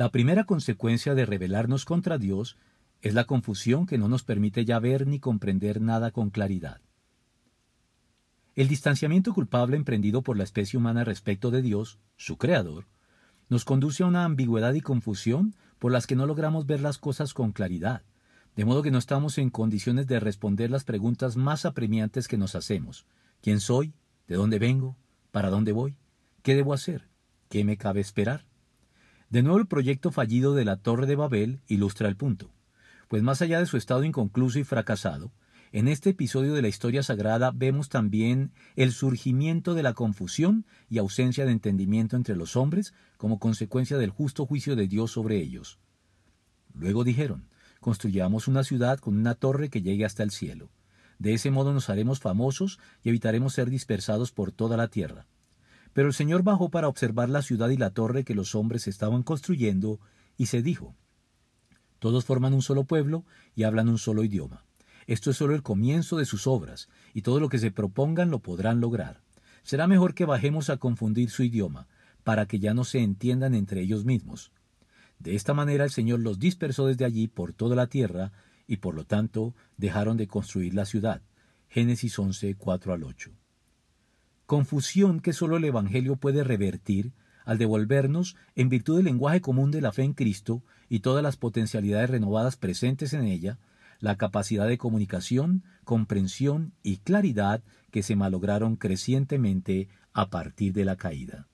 La primera consecuencia de rebelarnos contra Dios es la confusión que no nos permite ya ver ni comprender nada con claridad. El distanciamiento culpable emprendido por la especie humana respecto de Dios, su Creador, nos conduce a una ambigüedad y confusión por las que no logramos ver las cosas con claridad, de modo que no estamos en condiciones de responder las preguntas más apremiantes que nos hacemos. ¿Quién soy? ¿De dónde vengo? ¿Para dónde voy? ¿Qué debo hacer? ¿Qué me cabe esperar? De nuevo el proyecto fallido de la Torre de Babel ilustra el punto, pues más allá de su estado inconcluso y fracasado, en este episodio de la historia sagrada vemos también el surgimiento de la confusión y ausencia de entendimiento entre los hombres como consecuencia del justo juicio de Dios sobre ellos. Luego dijeron, construyamos una ciudad con una torre que llegue hasta el cielo. De ese modo nos haremos famosos y evitaremos ser dispersados por toda la tierra. Pero el Señor bajó para observar la ciudad y la torre que los hombres estaban construyendo, y se dijo, Todos forman un solo pueblo y hablan un solo idioma. Esto es solo el comienzo de sus obras, y todo lo que se propongan lo podrán lograr. Será mejor que bajemos a confundir su idioma, para que ya no se entiendan entre ellos mismos. De esta manera el Señor los dispersó desde allí por toda la tierra, y por lo tanto dejaron de construir la ciudad. Génesis 11, 4 al 8. Confusión que sólo el Evangelio puede revertir al devolvernos, en virtud del lenguaje común de la fe en Cristo y todas las potencialidades renovadas presentes en ella, la capacidad de comunicación, comprensión y claridad que se malograron crecientemente a partir de la caída.